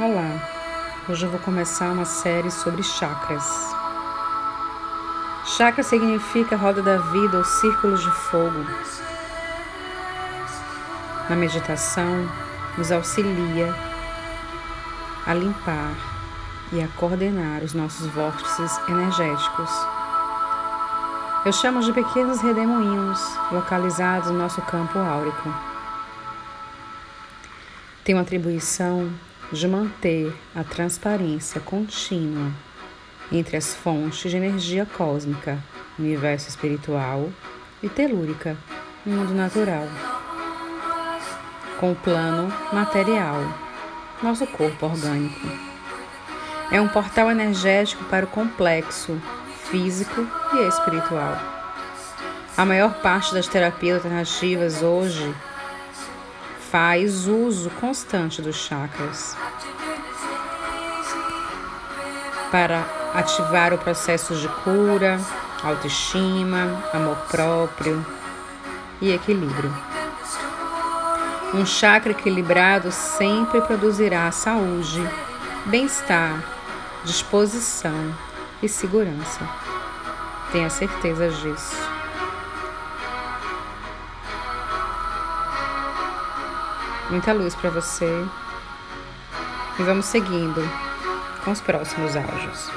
Olá, hoje eu vou começar uma série sobre chakras. Chakra significa roda da vida ou círculos de fogo. Na meditação, nos auxilia a limpar e a coordenar os nossos vórtices energéticos. Eu chamo de pequenos redemoinhos localizados no nosso campo áurico. Tem uma atribuição de manter a transparência contínua entre as fontes de energia cósmica, universo espiritual e telúrica, mundo natural, com o plano material, nosso corpo orgânico. É um portal energético para o complexo físico e espiritual. A maior parte das terapias alternativas hoje faz uso constante dos chakras para ativar o processo de cura, autoestima, amor próprio e equilíbrio. Um chakra equilibrado sempre produzirá saúde, bem-estar, disposição e segurança. Tenha certeza disso. Muita luz para você. E vamos seguindo com os próximos áudios.